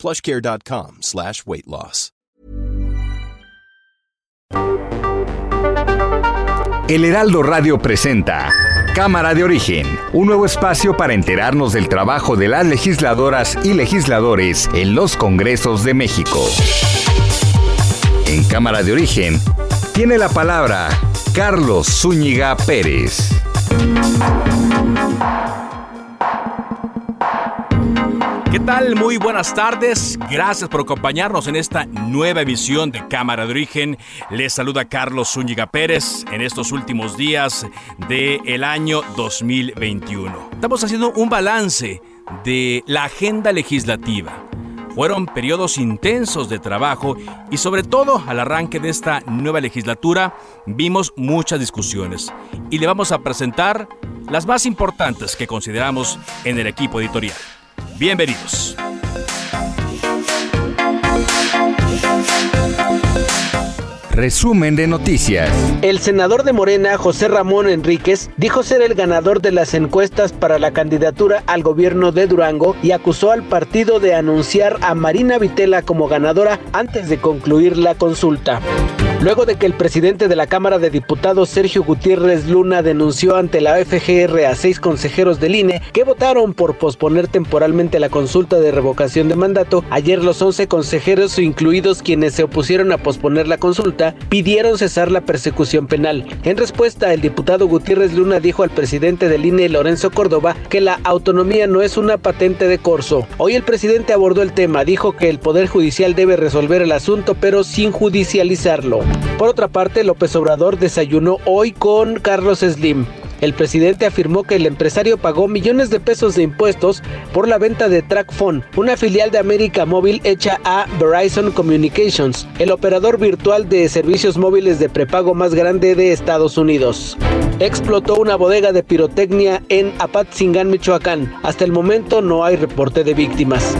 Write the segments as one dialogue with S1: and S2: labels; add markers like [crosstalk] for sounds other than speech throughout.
S1: plushcare.com slash weight loss.
S2: El Heraldo Radio presenta Cámara de Origen, un nuevo espacio para enterarnos del trabajo de las legisladoras y legisladores en los Congresos de México. En Cámara de Origen tiene la palabra Carlos Zúñiga Pérez.
S3: ¿Qué tal? Muy buenas tardes. Gracias por acompañarnos en esta nueva emisión de Cámara de Origen. Les saluda Carlos Zúñiga Pérez en estos últimos días del año 2021. Estamos haciendo un balance de la agenda legislativa. Fueron periodos intensos de trabajo y sobre todo al arranque de esta nueva legislatura vimos muchas discusiones y le vamos a presentar las más importantes que consideramos en el equipo editorial. Bienvenidos.
S2: Resumen de noticias.
S4: El senador de Morena, José Ramón Enríquez, dijo ser el ganador de las encuestas para la candidatura al gobierno de Durango y acusó al partido de anunciar a Marina Vitela como ganadora antes de concluir la consulta. Luego de que el presidente de la Cámara de Diputados, Sergio Gutiérrez Luna, denunció ante la FGR a seis consejeros del INE que votaron por posponer temporalmente la consulta de revocación de mandato, ayer los 11 consejeros, incluidos quienes se opusieron a posponer la consulta, pidieron cesar la persecución penal. En respuesta, el diputado Gutiérrez Luna dijo al presidente del INE, Lorenzo Córdoba, que la autonomía no es una patente de corso. Hoy el presidente abordó el tema, dijo que el Poder Judicial debe resolver el asunto, pero sin judicializarlo. Por otra parte, López Obrador desayunó hoy con Carlos Slim. El presidente afirmó que el empresario pagó millones de pesos de impuestos por la venta de TrackPhone, una filial de América Móvil hecha a Verizon Communications, el operador virtual de servicios móviles de prepago más grande de Estados Unidos. Explotó una bodega de pirotecnia en Apatzingán, Michoacán. Hasta el momento no hay reporte de víctimas.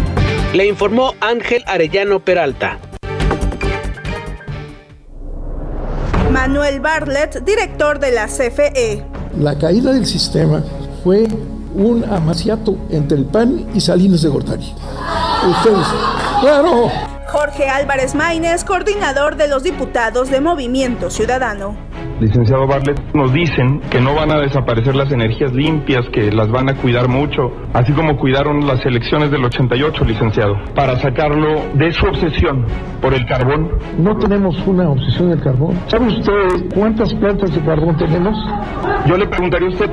S4: Le informó Ángel Arellano Peralta.
S5: Manuel Bartlett, director de la CFE.
S6: La caída del sistema fue un amaciato entre el PAN y Salinas de Gortari. Ustedes, claro.
S5: Jorge Álvarez Maínez, coordinador de los diputados de Movimiento Ciudadano.
S7: Licenciado Bartlett, nos dicen que no van a desaparecer las energías limpias, que las van a cuidar mucho, así como cuidaron las elecciones del 88, licenciado, para sacarlo de su obsesión por el carbón.
S6: No tenemos una obsesión del carbón. ¿Sabe usted cuántas plantas de carbón tenemos?
S7: Yo le preguntaría a usted,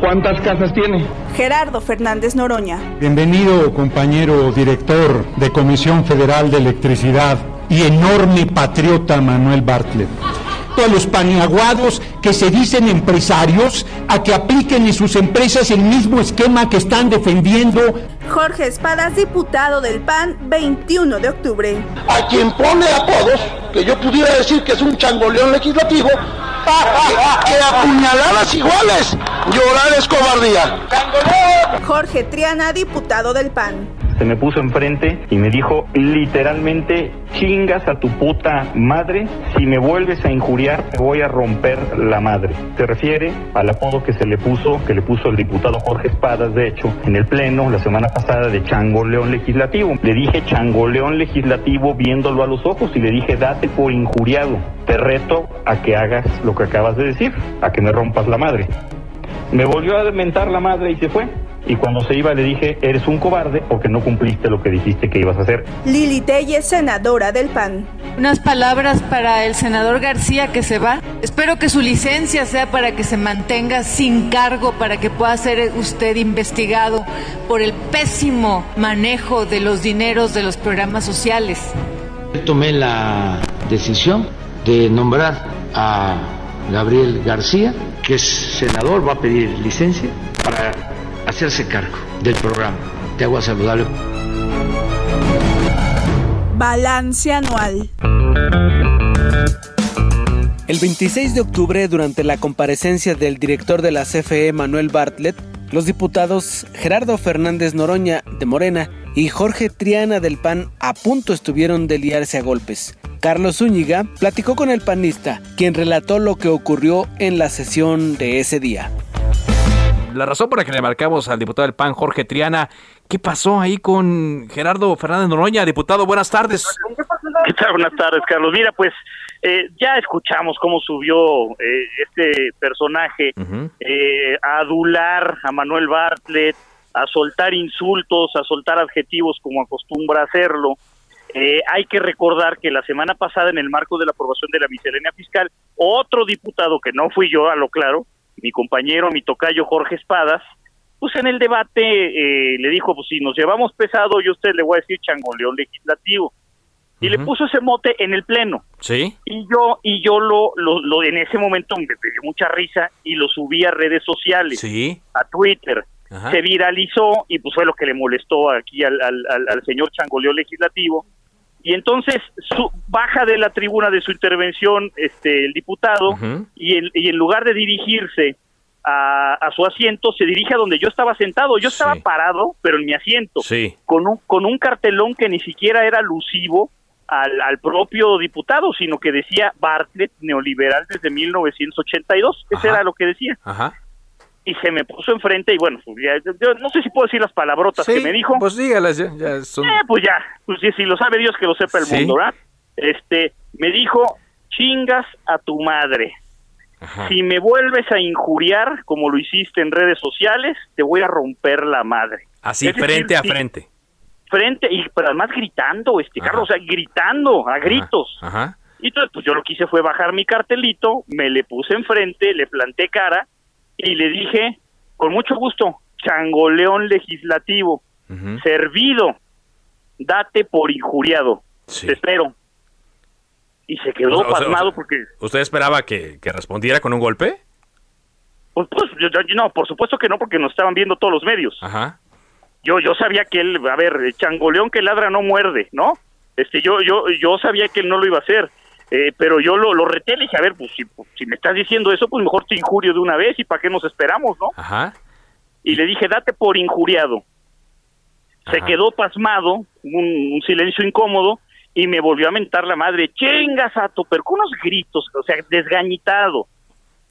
S7: ¿cuántas casas tiene?
S5: Gerardo Fernández Noroña.
S8: Bienvenido, compañero director de Comisión Federal de Electricidad y enorme patriota Manuel Bartlett a los paniaguados que se dicen empresarios a que apliquen en sus empresas el mismo esquema que están defendiendo.
S5: Jorge Espadas, diputado del PAN, 21 de octubre.
S9: A quien pone apodos, que yo pudiera decir que es un changoleón legislativo, que apuñaladas iguales, llorar es cobardía.
S5: Jorge Triana, diputado del PAN
S10: se me puso enfrente y me dijo literalmente, chingas a tu puta madre, si me vuelves a injuriar te voy a romper la madre. Se refiere al apodo que se le puso, que le puso el diputado Jorge Espadas, de hecho, en el pleno la semana pasada de Chango León Legislativo. Le dije Chango León Legislativo viéndolo a los ojos y le dije, date por injuriado. Te reto a que hagas lo que acabas de decir, a que me rompas la madre. Me volvió a mentar la madre y se fue y cuando se iba le dije, eres un cobarde porque no cumpliste lo que dijiste que ibas a hacer.
S5: Lili Telles, senadora del PAN.
S11: Unas palabras para el senador García que se va. Espero que su licencia sea para que se mantenga sin cargo, para que pueda ser usted investigado por el pésimo manejo de los dineros de los programas sociales.
S12: Tomé la decisión de nombrar a Gabriel García, que es senador, va a pedir licencia para hacerse cargo del programa de agua saludable.
S5: Balance anual.
S13: El 26 de octubre, durante la comparecencia del director de la CFE, Manuel Bartlett, los diputados Gerardo Fernández Noroña, de Morena, y Jorge Triana del PAN a punto estuvieron de liarse a golpes. Carlos Zúñiga platicó con el panista, quien relató lo que ocurrió en la sesión de ese día.
S3: La razón por la que le marcamos al diputado del PAN, Jorge Triana, ¿qué pasó ahí con Gerardo Fernández Noroña? Diputado, buenas tardes.
S14: ¿Qué tal? Buenas tardes, Carlos. Mira, pues eh, ya escuchamos cómo subió eh, este personaje eh, a adular a Manuel Bartlett, a soltar insultos, a soltar adjetivos como acostumbra hacerlo. hay que recordar que la semana pasada, en el marco de la aprobación de la miscelánea fiscal, otro diputado, que no fui yo, a lo claro, mi compañero, mi tocayo Jorge Espadas, pues en el debate le dijo, pues si nos llevamos pesado, yo a usted le voy a decir changoleón legislativo y le puso ese mote en el pleno.
S3: Sí.
S14: Y yo y yo lo, lo, en ese momento me dio mucha risa y lo subí a redes sociales.
S3: Sí.
S14: A Twitter. Se viralizó y pues fue lo que le molestó aquí al, al, al, señor Changoleo legislativo. Y entonces su, baja de la tribuna de su intervención este el diputado y, en, y en lugar de dirigirse a, a, su asiento, se dirige a donde yo estaba sentado. Yo estaba parado, pero en mi asiento,
S3: sí.
S14: con, un, con un cartelón que ni siquiera era alusivo al, al, propio diputado, sino que decía Bartlett neoliberal desde 1982. Eso era lo que decía.
S3: Ajá.
S14: Y se me puso enfrente y bueno, pues yo no sé si puedo decir las palabrotas que me dijo.
S3: Pues dígalas ya. ya son...
S14: eh, pues ya, pues si, lo sabe Dios que lo sepa el mundo, ¿verdad? Este, me dijo, chingas a tu madre. Ajá. Si me vuelves a injuriar como lo hiciste en redes sociales, te voy a romper la madre.
S3: Así, es frente
S14: decir,
S3: a frente
S14: frente y pero además gritando, este Carlos, o sea, gritando a gritos.
S3: Ajá.
S14: Y entonces pues yo lo que hice fue bajar mi cartelito, me le puse enfrente, le planté cara y le dije, con mucho gusto, changoleón legislativo, uh -huh. servido, date por injuriado,
S3: sí.
S14: te espero. Y se quedó
S3: o sea,
S14: pasmado
S3: o sea,
S14: porque...
S3: ¿Usted esperaba que, que respondiera con un golpe?
S14: Pues, pues yo, yo, no, por supuesto que no, porque nos estaban viendo todos los medios.
S3: Ajá
S14: yo yo sabía que él, a ver, changoleón que ladra no muerde, ¿no? Este, yo yo yo sabía que él no lo iba a hacer, eh, pero yo lo, lo reté, le dije, a ver, pues si, si me estás diciendo eso, pues mejor te injurio de una vez y para qué nos esperamos, ¿no?
S3: Ajá.
S14: Y le dije, date por injuriado. Se quedó pasmado, un, un, silencio incómodo, y me volvió a mentar la madre, chingas a pero con unos gritos, o sea, desgañitado.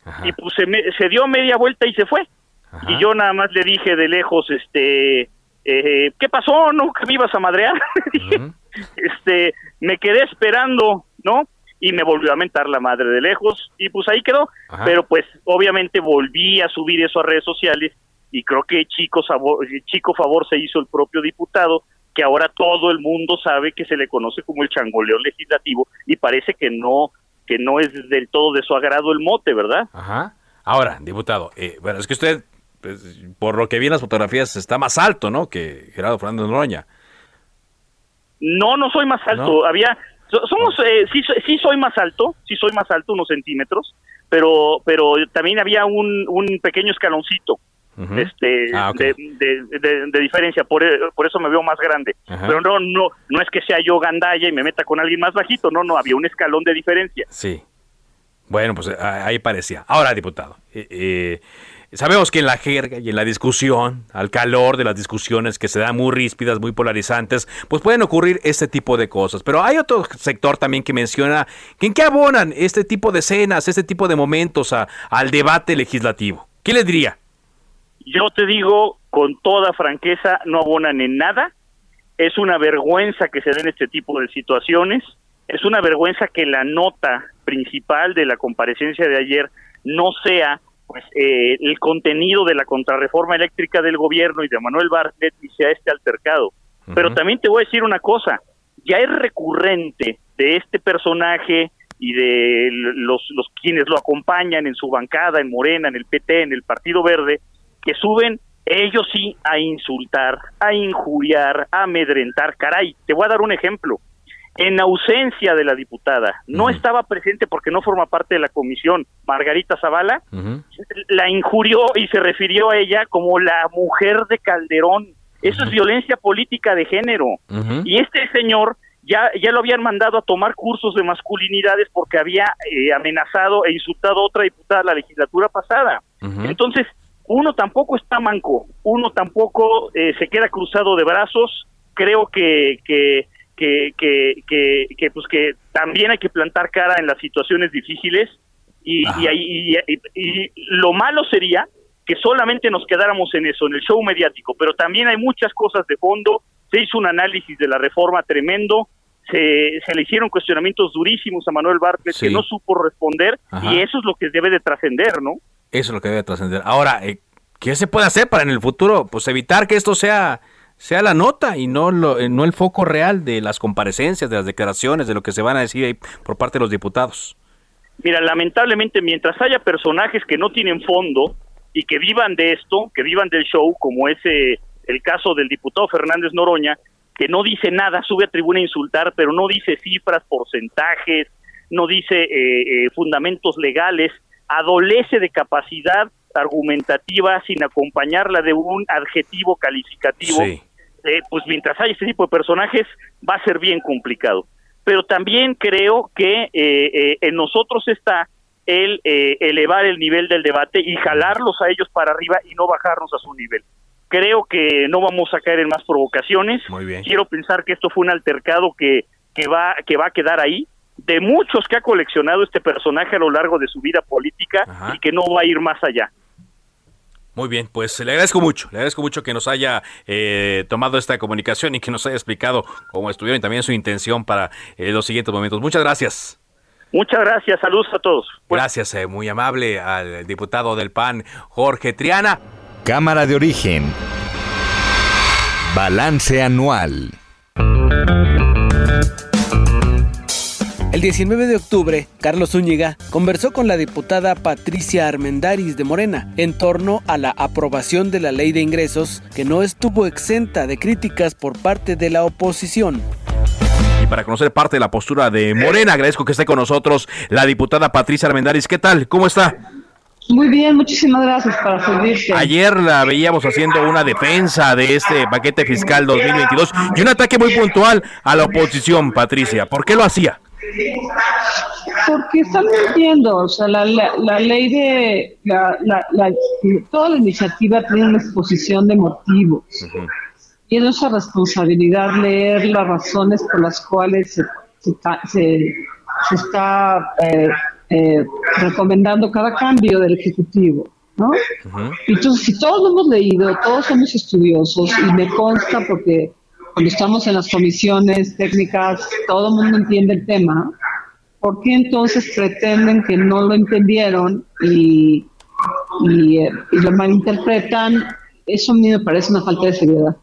S14: Ajá. Y pues se, me, se dio media vuelta y se fue. Ajá. Y yo nada más le dije de lejos, este, eh, ¿qué pasó? ¿No? ¿Que me ibas a madrear? [laughs] Este, me quedé esperando, ¿no? Y me volvió a mentar la madre de lejos y pues ahí quedó. Ajá. Pero pues obviamente volví a subir eso a redes sociales y creo que chico, sabor, chico favor se hizo el propio diputado que ahora todo el mundo sabe que se le conoce como el changoleón legislativo y parece que no que no es del todo de su agrado el mote, ¿verdad?
S3: Ajá. Ahora, diputado, eh, bueno, es que usted pues, por lo que vi en las fotografías, está más alto, ¿no? Que Gerardo Fernández Noroña.
S14: No, no soy más alto. ¿No? Había, somos, eh, sí, sí soy más alto, sí soy más alto, unos centímetros, pero, pero también había un, un pequeño escaloncito. Uh -huh. este
S3: ah, okay.
S14: de, de, de, de, diferencia por, por eso me veo más grande uh -huh. pero no no no es que sea yo gandalla y me meta con alguien más bajito no no había un escalón de diferencia
S3: sí bueno pues ahí parecía ahora diputado eh, eh, Sabemos que en la jerga y en la discusión, al calor de las discusiones que se dan muy ríspidas, muy polarizantes, pues pueden ocurrir este tipo de cosas. Pero hay otro sector también que menciona que en qué abonan este tipo de escenas, este tipo de momentos al debate legislativo. ¿Qué le diría?
S14: Yo te digo con toda franqueza, no abonan en nada. Es una vergüenza que se den este tipo de situaciones. Es una vergüenza que la nota principal de la comparecencia de ayer no sea pues eh, el contenido de la contrarreforma eléctrica del gobierno y de Manuel Bartlett y sea este altercado. Uh -huh. Pero también te voy a decir una cosa, ya es recurrente de este personaje y de los, los quienes lo acompañan en su bancada, en Morena, en el PT, en el Partido Verde, que suben ellos sí a insultar, a injuriar, a amedrentar. Caray, te voy a dar un ejemplo en ausencia de la diputada, no uh -huh. estaba presente porque no forma parte de la comisión, Margarita Zavala, uh -huh. la injurió y se refirió a ella como la mujer de Calderón. Eso uh -huh. es violencia política de género. Y este señor ya, ya lo habían mandado a tomar cursos de masculinidades porque había eh, amenazado e insultado a otra diputada la legislatura pasada. Entonces, uno tampoco está manco, uno tampoco eh, se queda cruzado de brazos. Creo que, que, que, que, que, pues que también hay que plantar cara en las situaciones difíciles y, y, y, y, lo malo sería que solamente nos quedáramos en eso, en el show mediático, pero también hay muchas cosas de fondo, se hizo un análisis de la reforma tremendo, se, se le hicieron cuestionamientos durísimos a Manuel Bartlett que no supo responder y eso es lo que debe de trascender, ¿no?
S3: Eso es lo que debe trascender. Ahora, eh, ¿qué se puede hacer para en el futuro? Pues evitar que esto sea sea la nota y no, lo, eh, no el foco real de las comparecencias, de las declaraciones, de lo que se van a decir ahí por parte de los diputados.
S14: Mira, lamentablemente mientras haya personajes que no tienen fondo y que vivan de esto, que vivan del show, como ese el caso del diputado Fernández Noroña, que no dice nada, sube a tribuna a insultar, pero no dice cifras, porcentajes, no dice eh, eh, fundamentos legales, adolece de capacidad argumentativa sin acompañarla de un adjetivo calificativo, eh, pues mientras haya este tipo de personajes va a ser bien complicado. Pero también creo que en nosotros está el elevar el nivel del debate y jalarlos a ellos para arriba y no bajarnos a su nivel. Creo que no vamos a caer en más provocaciones.
S3: Muy bien.
S14: Quiero pensar que esto fue un altercado que, que, va, que va a quedar ahí, de muchos que ha coleccionado este personaje a lo largo de su vida política y que no va a ir más allá.
S3: Muy bien, pues le agradezco mucho, le agradezco mucho que nos haya eh, tomado esta comunicación y que nos haya explicado cómo estuvieron y también su intención para eh, los siguientes momentos. Muchas gracias.
S14: Muchas gracias, saludos a todos.
S3: Gracias, eh, muy amable al diputado del PAN, Jorge Triana.
S2: Cámara de origen. Balance anual.
S13: El 19 de octubre, Carlos Zúñiga conversó con la diputada Patricia Armendaris de Morena en torno a la aprobación de la ley de ingresos que no estuvo exenta de críticas por parte de la oposición.
S3: Y para conocer parte de la postura de Morena, agradezco que esté con nosotros la diputada Patricia Armendaris. ¿Qué tal? ¿Cómo está?
S15: Muy bien, muchísimas gracias para servirte.
S3: Ayer la veíamos haciendo una defensa de este paquete fiscal 2022 y un ataque muy puntual a la oposición, Patricia. ¿Por qué lo hacía?
S15: Porque están mintiendo, o sea, la, la, ley de, la, la, toda la iniciativa tiene una exposición de motivos. Y es nuestra responsabilidad leer las razones por las cuales se, se, se está eh, eh, recomendando cada cambio del Ejecutivo. ¿no? Entonces, si todos lo hemos leído, todos somos estudiosos y me consta porque cuando estamos en las comisiones técnicas, todo el mundo entiende el tema, ¿por qué entonces pretenden que no lo entendieron y, y, eh, lo malinterpretan? Eso a mí me parece una falta de seriedad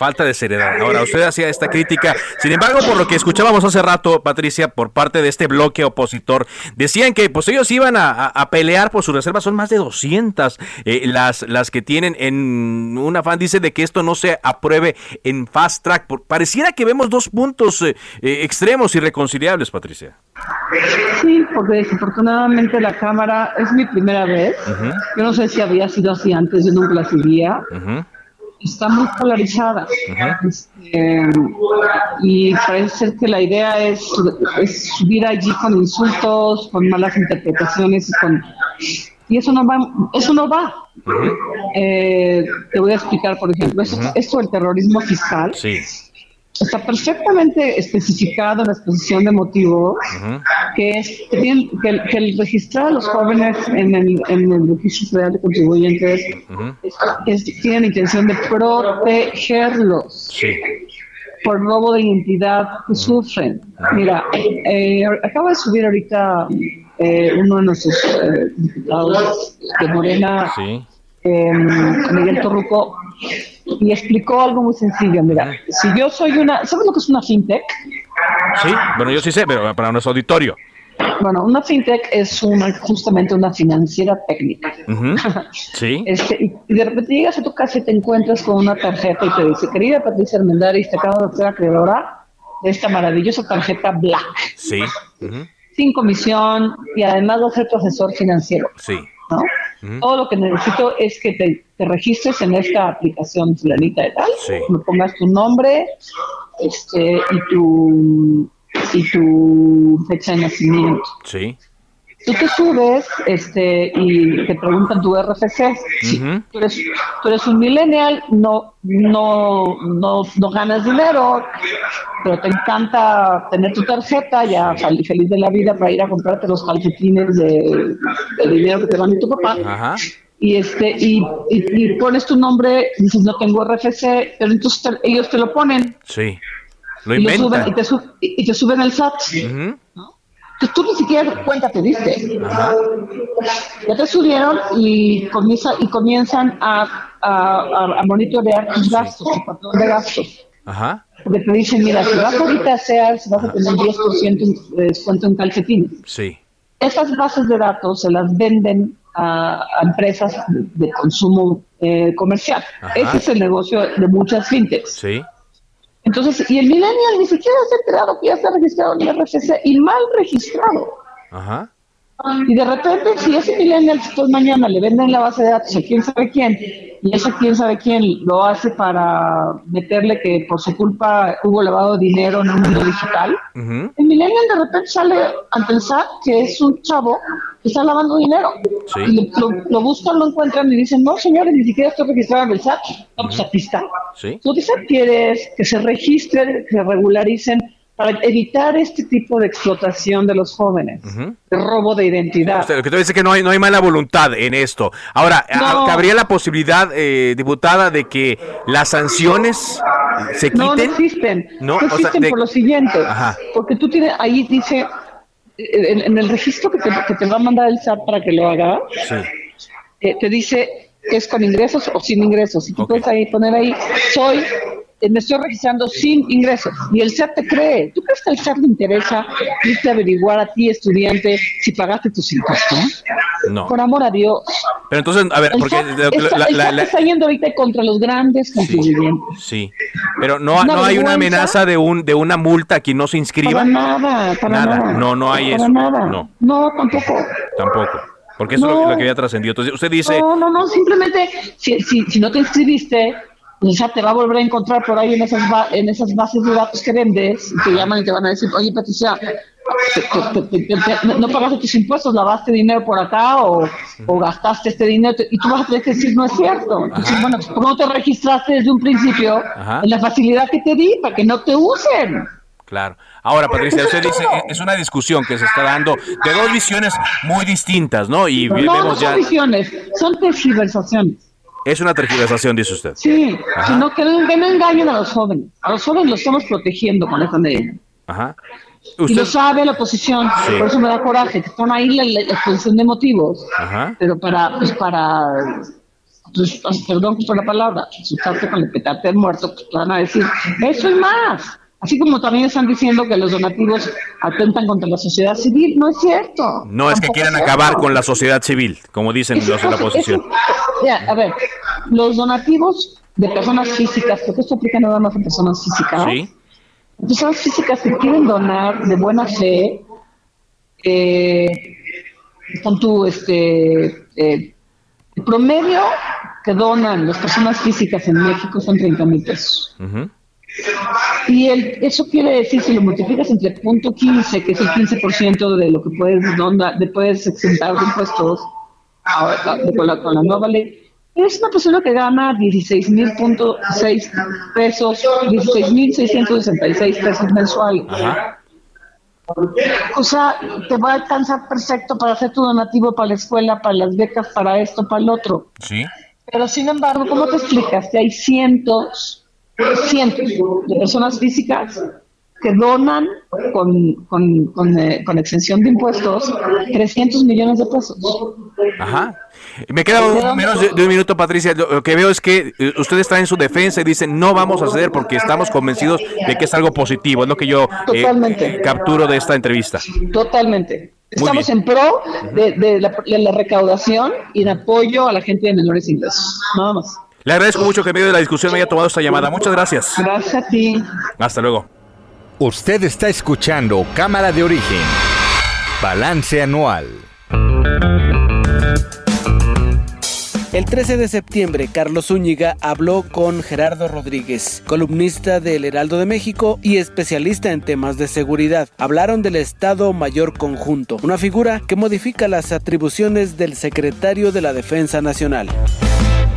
S3: falta de seriedad. Ahora, usted hacía esta crítica. Sin embargo, por lo que escuchábamos hace rato, Patricia, por parte de este bloque opositor, decían que pues ellos iban a, pelear por sus reservas. Son más de 200 eh, las, las que tienen en un afán, dice, de que esto no se apruebe en fast track. pareciera que vemos dos puntos eh, eh, extremos y reconciliables, Patricia.
S15: Sí, porque desafortunadamente la Cámara es mi primera vez. Yo no sé si había sido así antes, yo nunca la seguía está muy polarizada. Este, y parece ser que la idea es, subir allí con insultos, con malas interpretaciones y con y eso no va eso no va. Eh, te voy a explicar por ejemplo esto, del terrorismo fiscal.
S3: Sí
S15: está perfectamente especificado en la exposición de motivo que es que, el, registrar a los jóvenes en el, en el registro federal de contribuyentes es, tiene la intención de protegerlos por robo de identidad que sufren. Mira, eh, acaba de subir ahorita eh, uno de nuestros eh, diputados de Morena, Miguel Torruco, y explicó algo muy sencillo. Mira, si yo soy una, ¿sabes lo que es una fintech?
S3: Sí, bueno, yo sí sé, pero para nuestro auditorio.
S15: Bueno, una fintech es una, justamente una financiera técnica. [laughs]
S3: Sí.
S15: Este, y, de repente llegas a tu casa y te encuentras con una tarjeta y te dice, querida Patricia Armendáriz, te acabo de ser acreedora de esta maravillosa tarjeta Black.
S3: Sí. [laughs]
S15: Sin comisión y además va a ser tu asesor financiero.
S3: Sí.
S15: ¿no? Todo lo que necesito es que te, te registres en esta aplicación fulanita de tal,
S3: Sí.
S15: me pongas tu nombre este, y tu y tu fecha de nacimiento.
S3: Sí.
S15: Tú te subes este, y te preguntan tu RFC. Si
S3: Ujú.
S15: tú, eres, tú eres un millennial, no, no, no, no ganas dinero, pero te encanta tener tu tarjeta, ya feliz, feliz de la vida para ir a comprarte los calcetines de, de dinero que te van de tu papá.
S3: Ajá.
S15: Y, este, y, y- y pones tu nombre, dices no tengo RFC, pero entonces te- ellos te lo ponen
S3: Sí. Lo
S15: y, lo suben,
S3: inventan.
S15: y, te sub- y- y te suben el SAT.
S3: Ujú.
S15: Entonces tú ni siquiera cuenta te diste. Ya te subieron y, comienza, y comienzan a, a, a- a monitorear tus gastos, tu patrón de gastos.
S3: Ajá.
S15: Porque te dicen, mira, si vas ahorita a Sears, vas a tener un 10% de descuento en calcetines.
S3: Sí.
S15: Esas bases de datos se las venden a, a empresas de, de consumo eh, comercial.
S3: Ajá.
S15: Ese es el negocio de muchas fintechs.
S3: Sí.
S15: Entonces, y el millennial ni siquiera se ha enterado que ya está registrado en el RFC y mal registrado.
S3: Ajá.
S15: Y de repente, si ese millennial después mañana le venden la base de datos a quién sabe quién, y ese quién sabe quién lo hace para meterle que por su culpa hubo lavado dinero en un mundo digital,
S3: Ujú.
S15: el millennial de repente sale ante el SAT que es un chavo que está lavando dinero.
S3: Sí.
S15: Y lo, buscan, lo encuentran y dicen, no señores, ni siquiera estoy registrado en el SAT. No, pues aquí está.
S3: Sí.
S15: Lo que se quiere es que se registren, que se regularicen para evitar este tipo de explotación de los jóvenes,
S3: Ujú.
S15: de robo de identidad.
S3: Usted, lo que tú dices es que no hay, no hay mala voluntad en esto. Ahora,
S15: No.
S3: ¿cabría la posibilidad, eh, diputada, de que las sanciones se quiten?
S15: No, no existen.
S3: No,
S15: No,
S3: o sea,
S15: existen
S3: de-
S15: por lo siguiente.
S3: Ajá.
S15: Porque tú tienes, ahí dice, en, en el registro que te, que te va a mandar el SAT para que lo hagas,
S3: Sí.
S15: eh, te dice que es con ingresos o sin ingresos. Y tú puedes ahí poner ahí, soy, me estoy registrando sin ingresos. Y el SAT te cree. ¿Tú crees que al SAT le interesa irte a averiguar a ti, estudiante, si pagaste tus impuestos?
S3: No.
S15: Por amor a Dios.
S3: Pero entonces, a ver,
S15: El
S3: porque...
S15: SAT, está,
S3: la-
S15: el
S3: la-
S15: SAT
S3: la-
S15: está yendo ahorita contra los grandes contribuyentes.
S3: sí. Pero no, no hay una amenaza de un de una multa a quien no se inscriba.
S15: Para nada, para
S3: Nada.
S15: nada.
S3: No, no hay
S15: para
S3: eso.
S15: nada.
S3: No.
S15: No, tampoco.
S3: Tampoco. Porque eso es lo que había trascendido. Entonces, usted dice...
S15: No, no, no, simplemente si, si, si no te inscribiste, pues ya te va a volver a encontrar por ahí en esas, ba- en esas bases de datos que vendes, y te llaman y te van a decir, oye Patricia, te- te- te- te- te- no- pagaste tus impuestos, lavaste dinero por acá o, o gastaste este dinero, y tú vas a tener que decir, no es cierto. Entonces, bueno, ¿por qué no te registraste desde un principio
S3: Ajá.
S15: en la facilidad que te di para que no te usen?
S3: Claro. Ahora, Patricia, usted dice, eh, es una discusión que se está dando de dos visiones muy distintas, ¿no? Y
S15: No,
S3: ve-
S15: no
S3: vemos
S15: son
S3: ya...
S15: visiones, son tergiversaciones.
S3: Es una tergiversación, dice usted.
S15: Sí,
S3: Ajá.
S15: sino que no, que no engañen a los jóvenes. A los jóvenes los estamos protegiendo con esta ley.
S3: Ajá.
S15: Y
S3: Usted...
S15: lo sabe la oposición,
S3: Sí.
S15: por eso me da coraje, que están ahí la, la exposición de motivos,
S3: Ajá.
S15: pero para, pues para, pues, perdón por la palabra, asustarte con el petate del muerto, pues te van a decir, eso y más. Así como también están diciendo que los donativos atentan contra la sociedad civil, no es cierto.
S3: No es que quieran
S15: es
S3: acabar con la sociedad civil, como dicen los de la oposición.
S15: ya, a ver, los donativos de personas físicas, porque esto aplica nada más a personas físicas,
S3: Sí.
S15: personas físicas que quieren donar de buena fe, eh, con tu, este, eh, el promedio que donan las personas físicas en México son 30 mil pesos.
S3: Ujú.
S15: Y el, eso quiere decir, si lo multiplicas entre punto 15, que es el 15% de lo que puedes, donar, de puedes exentar de impuestos ahora, de- con, la, con la nueva ley, es una persona que gana 16.6 pesos, 16.666 pesos mensuales.
S3: Ajá.
S15: O sea, te va a alcanzar perfecto para hacer tu donativo para la escuela, para las becas, para esto, para el otro.
S3: Sí.
S15: Pero sin embargo, ¿cómo te explicas que hay cientos, cientos de personas físicas que donan con, con, con, eh, con exención de impuestos 300 millones de pesos?
S3: Ajá. Me queda un- menos de, de un minuto, Patricia. Lo, que veo es que eh, ustedes traen su defensa y dicen no vamos a ceder porque estamos convencidos de que es algo positivo. Es lo que yo eh,
S15: Totalmente.
S3: eh, capturo de esta entrevista.
S15: Totalmente. Estamos en pro de, de la, de la recaudación y en apoyo a la gente de menores ingresos. Nada más.
S3: Le agradezco mucho que en medio de la discusión me haya tomado esta llamada. Muchas gracias.
S15: Gracias a ti.
S3: Hasta luego.
S2: Usted está escuchando Cámara de Origen. Balance anual.
S13: El 13 de septiembre, Carlos Zúñiga habló con Gerardo Rodríguez, columnista del Heraldo de México y especialista en temas de seguridad. Hablaron del Estado Mayor Conjunto, una figura que modifica las atribuciones del secretario de la Defensa Nacional.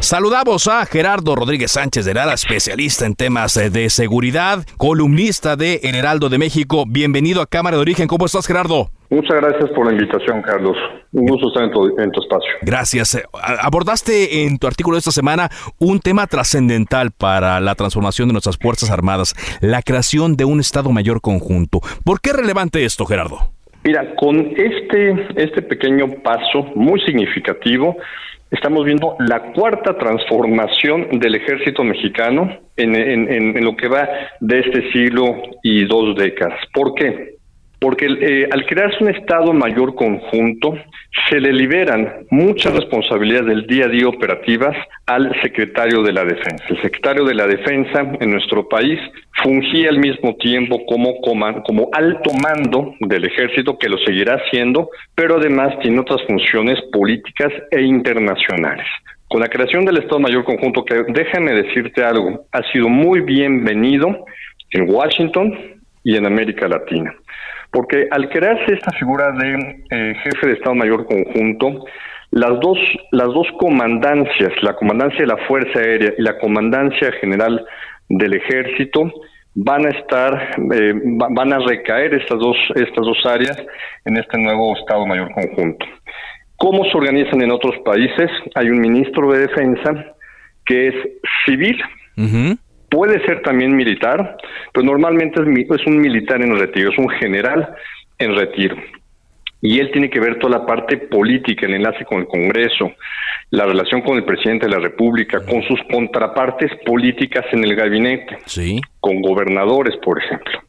S3: Saludamos a Gerardo Rodríguez Sánchez de Lara, especialista en temas de seguridad, columnista de El Heraldo de México. Bienvenido a Cámara de Origen. ¿Cómo estás, Gerardo?
S16: Muchas gracias por la invitación, Carlos. Un gusto estar en tu, en tu espacio.
S3: Gracias. Eh, abordaste en tu artículo de esta semana un tema trascendental para la transformación de nuestras Fuerzas Armadas, la creación de un Estado Mayor conjunto. ¿Por qué es relevante esto, Gerardo?
S16: Mira, con este, este pequeño paso muy significativo, estamos viendo la cuarta transformación del ejército mexicano en, lo que va de este siglo y dos décadas. ¿Por qué? Porque eh, al crearse un Estado mayor conjunto, se le liberan muchas responsabilidades del día a día operativas al secretario de la Defensa. El secretario de la Defensa en nuestro país fungía al mismo tiempo como, como alto mando del ejército, que lo seguirá haciendo, pero además tiene otras funciones políticas e internacionales. Con la creación del Estado Mayor Conjunto, que déjame decirte algo, ha sido muy bienvenido en Washington y en América Latina. Porque al crearse esta figura de eh, jefe de Estado Mayor Conjunto, las dos, las dos comandancias, la comandancia de la Fuerza Aérea y la comandancia general del Ejército, van a estar, eh, van a recaer estas dos, estas dos áreas en este nuevo Estado Mayor Conjunto. ¿Cómo se organizan en otros países? Hay un ministro de Defensa que es civil, puede ser también militar, pero normalmente es, un militar en retiro, es un general en retiro. Y él tiene que ver toda la parte política, el enlace con el Congreso, la relación con el presidente de la República, con sus contrapartes políticas en el gabinete,
S3: sí.
S16: con gobernadores, por ejemplo.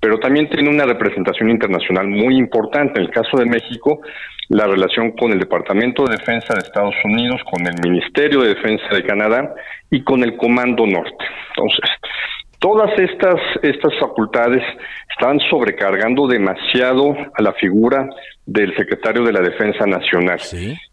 S16: Pero también tiene una representación internacional muy importante. En el caso de México, la relación con el Departamento de Defensa de Estados Unidos, con el Ministerio de Defensa de Canadá y con el Comando Norte. Entonces, todas estas, estas facultades están sobrecargando demasiado a la figura del secretario de la Defensa Nacional.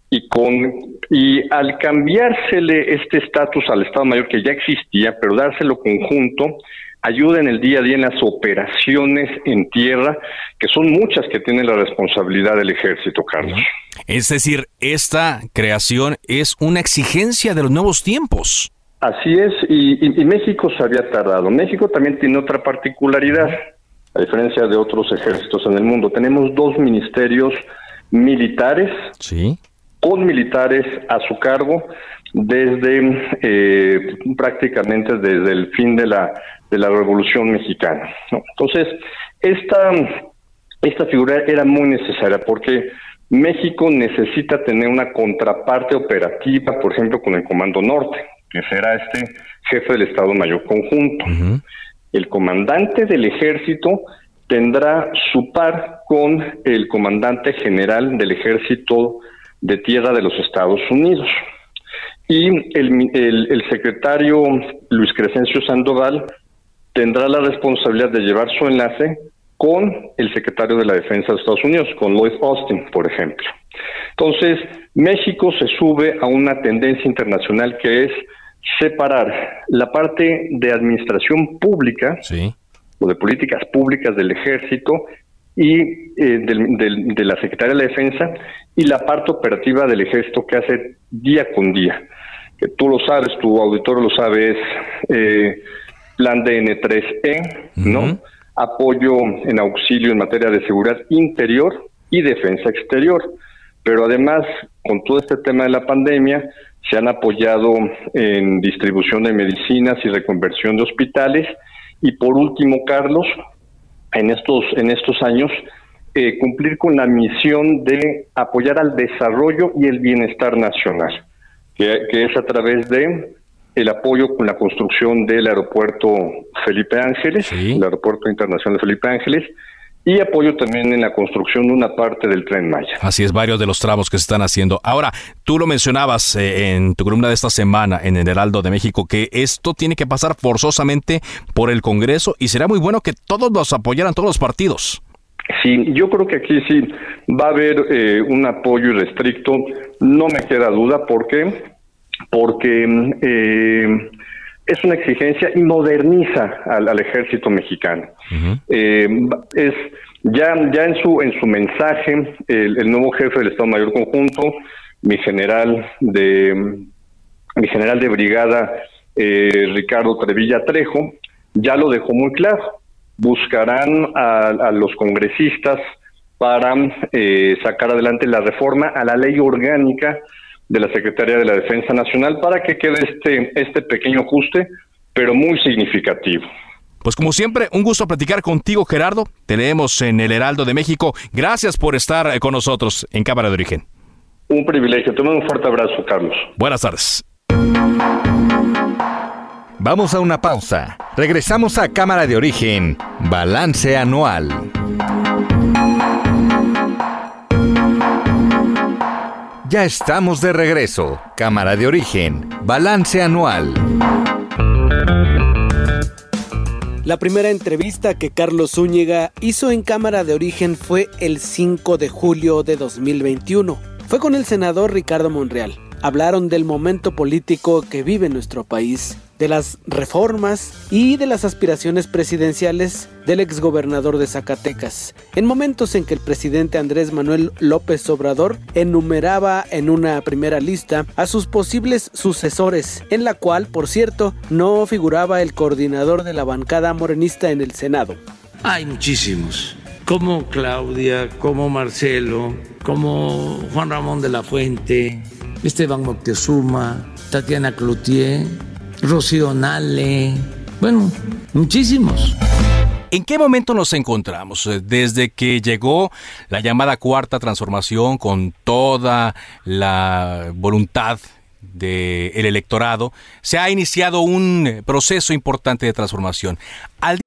S16: Y, con, y al cambiársele este estatus al Estado Mayor que ya existía, pero dárselo conjunto, ayuda en el día a día en las operaciones en tierra, que son muchas que tiene la responsabilidad del ejército, Carlos.
S3: Es decir, esta creación es una exigencia de los nuevos tiempos.
S16: Así es, y, México se había tardado. México también tiene otra particularidad, a diferencia de otros ejércitos en el mundo. Tenemos dos ministerios militares,
S3: sí.
S16: con militares a su cargo desde eh, prácticamente desde el fin de la de la Revolución Mexicana. Entonces, esta, esta figura era muy necesaria porque México necesita tener una contraparte operativa, por ejemplo, con el Comando Norte, que será este jefe del Estado Mayor Conjunto. El comandante del ejército tendrá su par con el comandante general del ejército de tierra de los Estados Unidos. Y el, el, el secretario Luis Crescencio Sandoval tendrá la responsabilidad de llevar su enlace con el secretario de la Defensa de Estados Unidos, con Lloyd Austin, por ejemplo. Entonces, México se sube a una tendencia internacional que es separar la parte de administración pública o de políticas públicas del ejército y eh, de la Secretaría de la Defensa y la parte operativa del ejército que hace día con día. Que tú lo sabes, tu auditor lo sabe, es eh, plan DN3E, ¿no? Apoyo en auxilio en materia de seguridad interior y defensa exterior. Pero además, con todo este tema de la pandemia, se han apoyado en distribución de medicinas y reconversión de hospitales. Y por último, Carlos, en estos, en estos años, eh, cumplir con la misión de apoyar al desarrollo y el bienestar nacional, que es a través de el apoyo con la construcción del aeropuerto Felipe Ángeles, el aeropuerto internacional de Felipe Ángeles, y apoyo también en la construcción de una parte del tren Maya.
S3: Así es, varios de los tramos que se están haciendo. Ahora, tú lo mencionabas eh, en tu columna de esta semana en el Heraldo de México, que esto tiene que pasar forzosamente por el Congreso y será muy bueno que todos los apoyaran, todos los partidos.
S16: Sí, yo creo que aquí sí va a haber eh, un apoyo irrestricto, no me queda duda, porque porque eh, es una exigencia y moderniza al, ejército mexicano. Eh, es ya, ya en su en su mensaje, el, nuevo jefe del Estado Mayor Conjunto, mi general de mi general de brigada eh, Ricardo Trevilla Trejo, ya lo dejó muy claro. Buscarán a, los congresistas para eh, sacar adelante la reforma a la ley orgánica de la Secretaría de la Defensa Nacional para que quede este, este pequeño ajuste, pero muy significativo.
S3: Pues como siempre, un gusto platicar contigo, Gerardo. Tenemos en el Heraldo de México. Gracias por estar eh, con nosotros en Cámara de Origen.
S16: Un privilegio. Te mando un fuerte abrazo, Carlos.
S3: Buenas tardes.
S2: Vamos a una pausa. Regresamos a Cámara de Origen, Balance Anual. Ya estamos de regreso. Cámara de Origen, Balance Anual.
S13: La primera entrevista que Carlos Zúñiga hizo en Cámara de Origen fue el 5 de julio de 2021. Fue con el senador Ricardo Monreal. Hablaron del momento político que vive nuestro país de las reformas y de las aspiraciones presidenciales del exgobernador de Zacatecas, en momentos en que el presidente Andrés Manuel López Obrador enumeraba en una primera lista a sus posibles sucesores, en la cual, por cierto, no figuraba el coordinador de la bancada morenista en el Senado.
S12: Hay muchísimos, como Claudia, como Marcelo, como Juan Ramón de la Fuente, Esteban Moctezuma, Tatiana Cloutier, Rocío Nale, bueno, muchísimos.
S3: ¿En qué momento nos encontramos? Eh, desde que llegó la llamada cuarta transformación con toda la voluntad del electorado, se ha iniciado un proceso importante de transformación. Al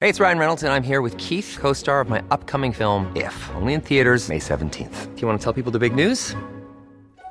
S17: Hey, it's Ryan Reynolds and I'm here with Keith, co-star of my upcoming film If, only in theaters May 17th. Do you want to tell people the big news?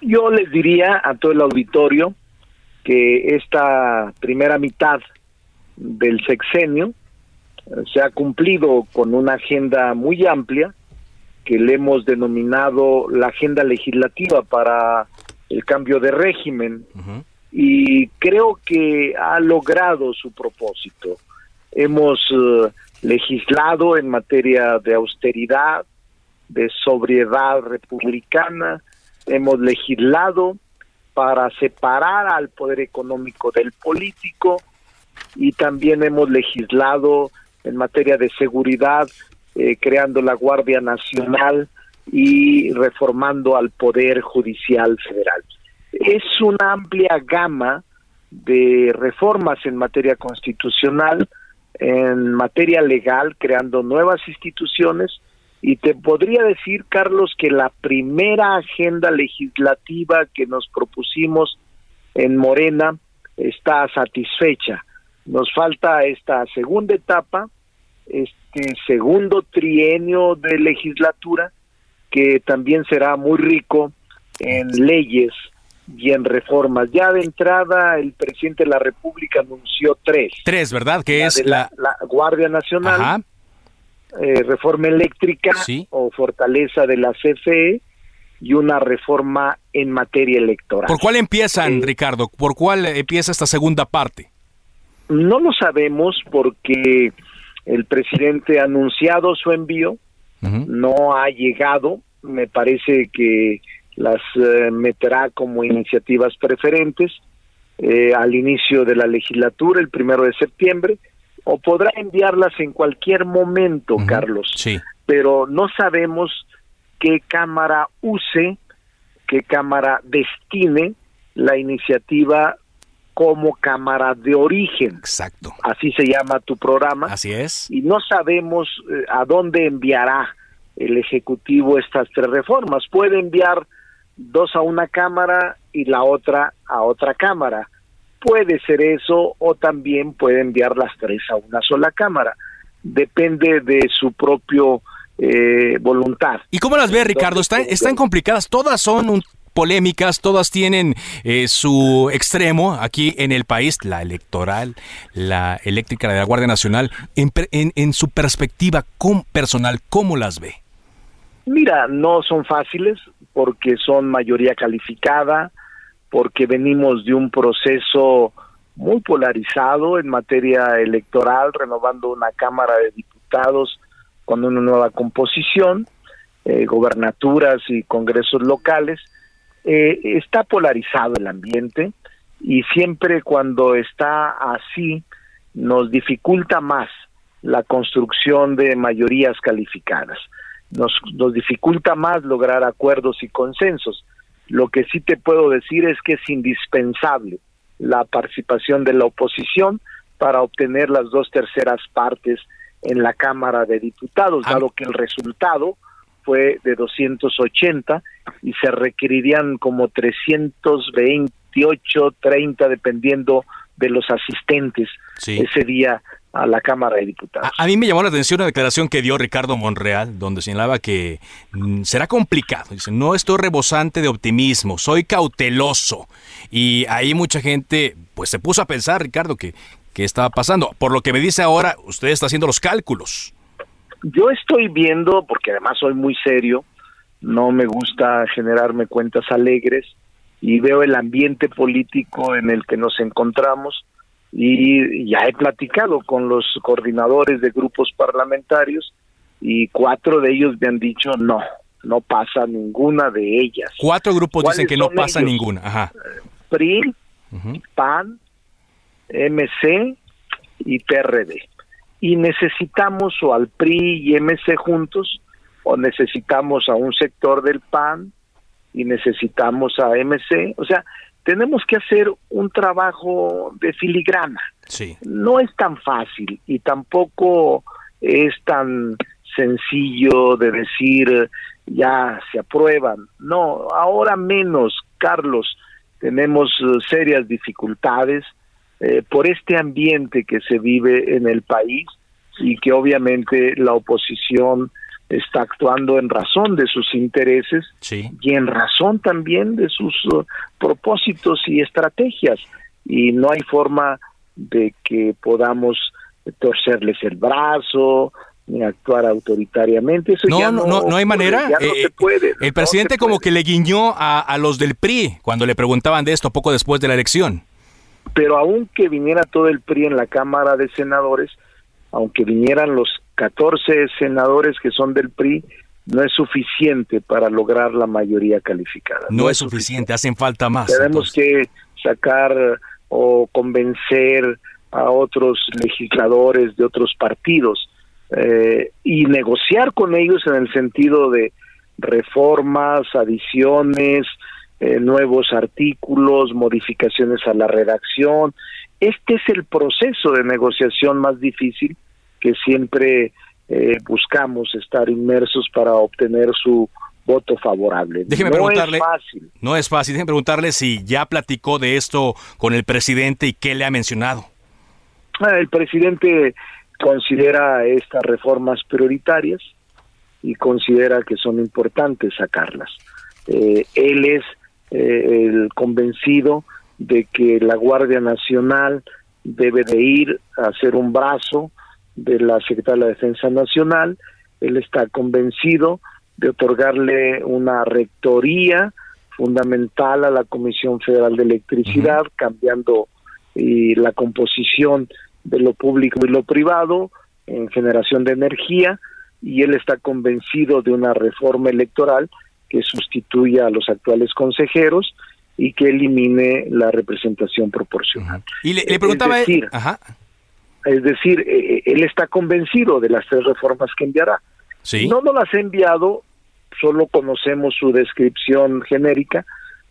S18: Yo les diría a todo el auditorio que esta primera mitad del sexenio eh, se ha cumplido con una agenda muy amplia que le hemos denominado la agenda legislativa para el cambio de régimen y creo que ha logrado su propósito. Hemos eh, legislado en materia de austeridad, de sobriedad republicana, hemos legislado para separar al poder económico del político y también hemos legislado en materia de seguridad, eh, creando la Guardia Nacional y reformando al Poder Judicial Federal. Es una amplia gama de reformas en materia constitucional, en materia legal, creando nuevas instituciones y te podría decir, Carlos, que la primera agenda legislativa que nos propusimos en Morena está satisfecha. Nos falta esta segunda etapa, este segundo trienio de legislatura, que también será muy rico en leyes y en reformas. Ya de entrada, el presidente de la República anunció tres.
S3: Tres, ¿verdad? Que es la...
S18: la... Guardia Nacional. Eh, reforma eléctrica o fortaleza de la CFE y una reforma en materia electoral.
S3: ¿Por cuál empiezan, eh, Ricardo? ¿Por cuál empieza esta segunda parte?
S18: No lo sabemos porque el presidente ha anunciado su envío, no ha llegado, me parece que las eh, meterá como iniciativas preferentes al inicio de la legislatura, el primero de septiembre, o podrá enviarlas en cualquier momento, Carlos.
S3: Sí.
S18: Pero no sabemos qué cámara use, qué cámara destine la iniciativa como cámara de origen.
S3: Exacto.
S18: Así se llama tu programa.
S3: Así es.
S18: Y no sabemos eh, a dónde enviará el Ejecutivo estas tres reformas. Puede enviar dos a una cámara y la otra a otra cámara. Puede ser eso o también puede enviar las tres a una sola cámara. Depende de su propio eh, voluntad.
S3: ¿Y cómo las ve, Ricardo? ¿Están, están complicadas? Todas son un polémicas, todas tienen eh, su extremo aquí en el país, la electoral, la eléctrica, de la Guardia Nacional. En, en, su perspectiva personal, ¿cómo las ve?
S18: Mira, no son fáciles porque son mayoría calificada, porque venimos de un proceso muy polarizado en materia electoral, renovando una Cámara de Diputados con una nueva composición, eh, gobernaturas y congresos locales, eh, está polarizado el ambiente y siempre cuando está así nos dificulta más la construcción de mayorías calificadas, nos, nos dificulta más lograr acuerdos y consensos. Lo que sí te puedo decir es que es indispensable la participación de la oposición para obtener las dos terceras partes en la Cámara de Diputados, dado que el resultado fue de 280 y se requerirían como 328, 30 dependiendo de los asistentes ese día a la Cámara de Diputados.
S3: A, mí me llamó la atención una declaración que dio Ricardo Monreal, donde señalaba que mm, será complicado. Dice, no estoy rebosante de optimismo, soy cauteloso. Y ahí mucha gente pues se puso a pensar, Ricardo, que qué estaba pasando. Por lo que me dice ahora, usted está haciendo los cálculos.
S18: Yo estoy viendo, porque además soy muy serio, no me gusta generarme cuentas alegres y veo el ambiente político en el que nos encontramos y ya he platicado con los coordinadores de grupos parlamentarios y cuatro de ellos me han dicho no, no pasa ninguna de ellas.
S3: Cuatro grupos dicen que no pasa ninguna. Ajá.
S18: PRI, PAN, MC y PRD y necesitamos o al PRI y MC juntos o necesitamos a un sector del PAN y necesitamos a MC, o sea, tenemos que hacer un trabajo de filigrana.
S3: Sí.
S18: No es tan fácil y tampoco es tan sencillo de decir ya se aprueban. No, ahora menos, Carlos, tenemos eh, serias dificultades eh, por este ambiente que se vive en el país y que obviamente la oposición está actuando en razón de sus intereses y en razón también de sus uh, propósitos y estrategias y no hay forma de que podamos torcerles el brazo ni actuar autoritariamente. Eso
S3: no,
S18: ya
S3: no, no, no, hay manera.
S18: Ya no
S3: Eh,
S18: se puede.
S3: El presidente como que le guiñó a, a los del PRI cuando le preguntaban de esto poco después de la elección.
S18: Pero aunque viniera todo el PRI en la Cámara de Senadores, aunque vinieran los 14 senadores que son del PRI, no es suficiente para lograr la mayoría calificada.
S3: No, es suficiente, hacen falta más.
S18: Tenemos que sacar o convencer a otros legisladores de otros partidos eh, y negociar con ellos en el sentido de reformas, adiciones, eh, nuevos artículos, modificaciones a la redacción. Este es el proceso de negociación más difícil que siempre eh, buscamos estar inmersos para obtener su voto favorable.
S3: Déjeme
S18: no
S3: preguntarle.
S18: es fácil.
S3: No es fácil. Déjeme preguntarle si ya platicó de esto con el presidente y qué le ha mencionado.
S18: Ah, El presidente considera estas reformas prioritarias y considera que son importantes sacarlas. Eh, él es eh, el convencido de que la Guardia Nacional debe de ir a ser un brazo de la Secretaría de la Defensa Nacional. Él está convencido de otorgarle una rectoría fundamental a la Comisión Federal de Electricidad, cambiando y la composición de lo público y lo privado en generación de energía y él está convencido de una reforma electoral que sustituya a los actuales consejeros y que elimine la representación proporcional.
S3: Y le, le preguntaba...
S18: es decir,
S3: Ajá.
S18: Es decir, eh, él está convencido de las tres reformas que enviará.
S3: Sí.
S18: No nos las ha enviado, solo conocemos su descripción genérica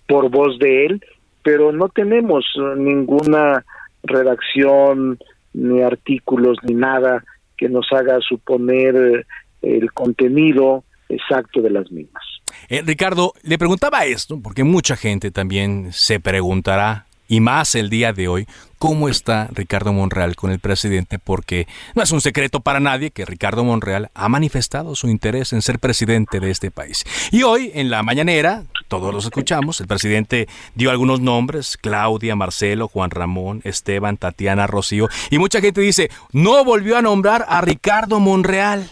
S18: por voz de él, pero no tenemos eh, ninguna redacción, ni artículos, ni nada que nos haga suponer eh, el contenido exacto de las mismas.
S3: Eh, Ricardo, le preguntaba esto porque mucha gente también se preguntará y más el día de hoy, cómo está Ricardo Monreal con el presidente, porque no es un secreto para nadie que Ricardo Monreal ha manifestado su interés en ser presidente de este país. Y hoy, en la mañanera, todos los escuchamos, el presidente dio algunos nombres, Claudia, Marcelo, Juan Ramón, Esteban, Tatiana, Rocío, y mucha gente dice, no volvió a nombrar a Ricardo Monreal.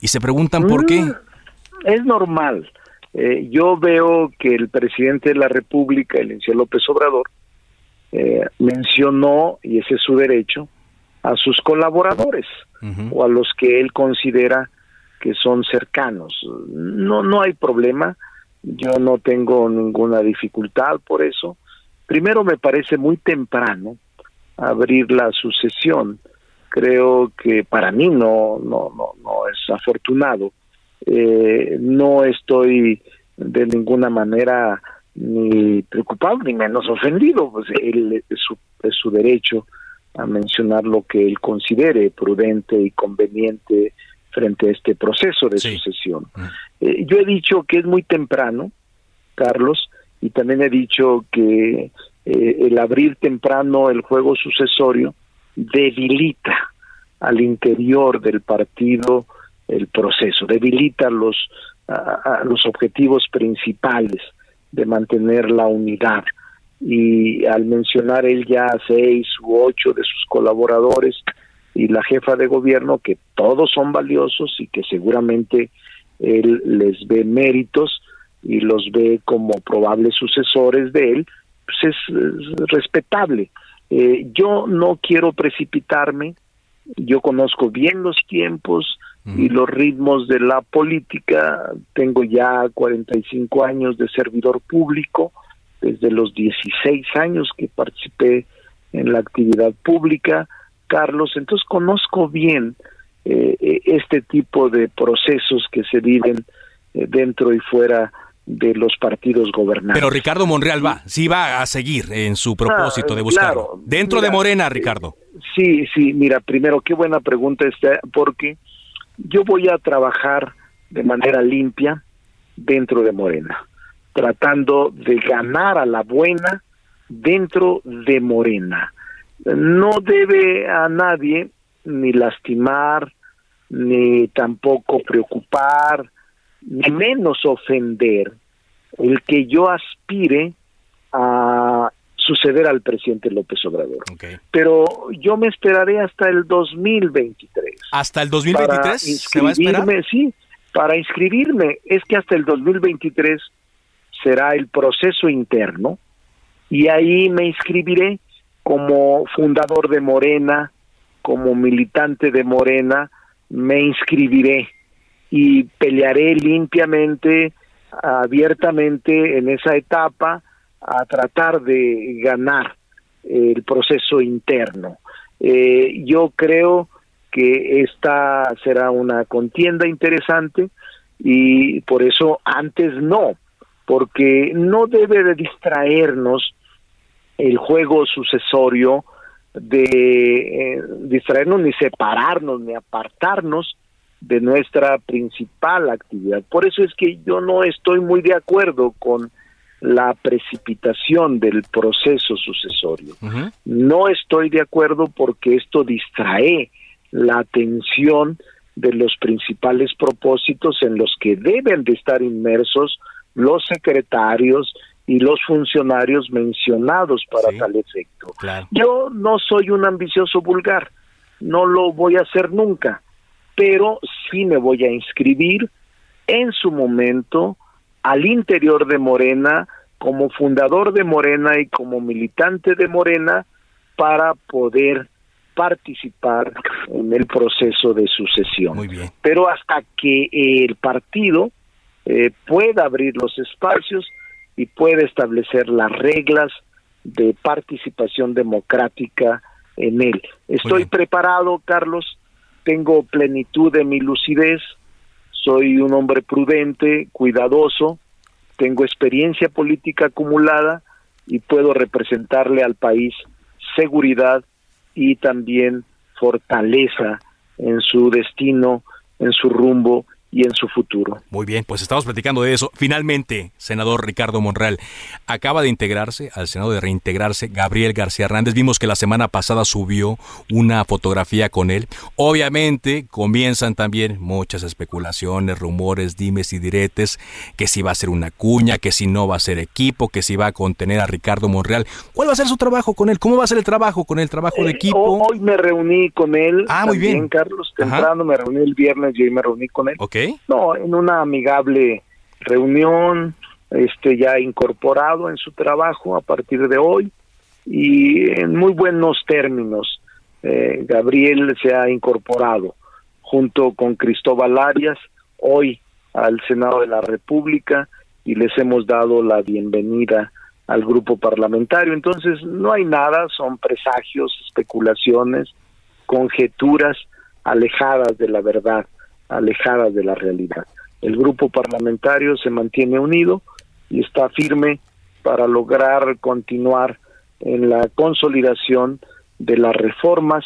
S3: Y se preguntan por qué. Mm,
S18: es normal. Eh, yo veo que el presidente de la República, el señor López Obrador, eh, mencionó, y ese es su derecho, a sus colaboradores o a los que él considera que son cercanos. No, no hay problema, yo no tengo ninguna dificultad por eso. Primero me parece muy temprano abrir la sucesión. Creo que para mí no, no, no, no es afortunado. Eh, no estoy de ninguna manera ni preocupado ni menos ofendido, pues él es su, es su derecho a mencionar lo que él considere prudente y conveniente frente a este proceso de sucesión. Mm. Eh, yo he dicho que es muy temprano, Carlos, y también he dicho que eh, el abrir temprano el juego sucesorio debilita al interior del partido el proceso, debilita los, a los objetivos principales de mantener la unidad. Y al mencionar él ya a seis u ocho de sus colaboradores y la jefa de gobierno, que todos son valiosos y que seguramente él les ve méritos y los ve como probables sucesores de él, pues es, respetable. Eh, yo no quiero precipitarme, yo conozco bien los tiempos, y los ritmos de la política. Tengo ya 45 años de servidor público, desde los 16 años que participé en la actividad pública, Carlos, entonces conozco bien eh, e, este tipo de procesos que se viven eh, dentro y fuera de los partidos gobernantes.
S3: Pero Ricardo Monreal va, sí va a seguir en su propósito de buscar. Dentro de Morena, Ricardo.
S18: Sí, sí, mira, primero, qué buena pregunta esta, porque yo voy a trabajar de manera limpia dentro de Morena, tratando de ganar a la buena dentro de Morena. No debe a nadie ni lastimar, ni tampoco preocupar, ni menos ofender el que yo aspire a suceder al presidente López Obrador. Pero yo me esperaré hasta el 2023.
S3: ¿Hasta el 2023 se va a esperar?
S18: Sí, para inscribirme. Es que hasta el 2023 será el proceso interno y ahí me inscribiré como fundador de Morena, como militante de Morena, me inscribiré y pelearé limpiamente, abiertamente en esa etapa a tratar de ganar el proceso interno. Eh, yo creo que esta será una contienda interesante y por eso antes no, porque no debe de distraernos el juego sucesorio de eh, distraernos ni separarnos ni apartarnos de nuestra principal actividad. Por eso es que yo no estoy muy de acuerdo con la precipitación del proceso sucesorio. No estoy de acuerdo porque esto distrae la atención de los principales propósitos en los que deben de estar inmersos los secretarios y los funcionarios mencionados para tal efecto. Yo no soy un ambicioso vulgar, no lo voy a hacer nunca, pero sí me voy a inscribir en su momento al interior de Morena, como fundador de Morena y como militante de Morena, para poder participar en el proceso de sucesión.
S3: Muy bien.
S18: Pero hasta que el partido eh, pueda abrir los espacios y pueda establecer las reglas de participación democrática en él. Estoy preparado, Carlos, tengo plenitud de mi lucidez, soy un hombre prudente, cuidadoso, tengo experiencia política acumulada y puedo representarle al país seguridad y también fortaleza en su destino, en su rumbo y en su futuro.
S3: Muy bien, pues estamos platicando de eso. Finalmente, senador Ricardo Monreal, acaba de integrarse al Senado de reintegrarse Gabriel García Hernández. Vimos que la semana pasada subió una fotografía con él. Obviamente comienzan también muchas especulaciones, rumores, dimes y diretes, que si va a ser una cuña, que si no va a ser equipo, que si va a contener a Ricardo Monreal. ¿Cuál va a ser su trabajo con él? ¿Cómo va a ser el trabajo con el trabajo de
S18: Eh,
S3: equipo?
S18: Hoy me reuní con él.
S3: Ah, muy bien.
S18: Carlos,
S3: Ajá.
S18: temprano me reuní el viernes y hoy me reuní con él.
S3: Ok.
S18: No, en una amigable reunión, este ya incorporado en su trabajo a partir de hoy y en muy buenos términos. Eh, Gabriel se ha incorporado junto con Cristóbal Arias hoy al Senado de la República y les hemos dado la bienvenida al grupo parlamentario. Entonces, no hay nada, son presagios, especulaciones, conjeturas alejadas de la verdad, alejadas de la realidad. El grupo parlamentario se mantiene unido y está firme para lograr continuar en la consolidación de las reformas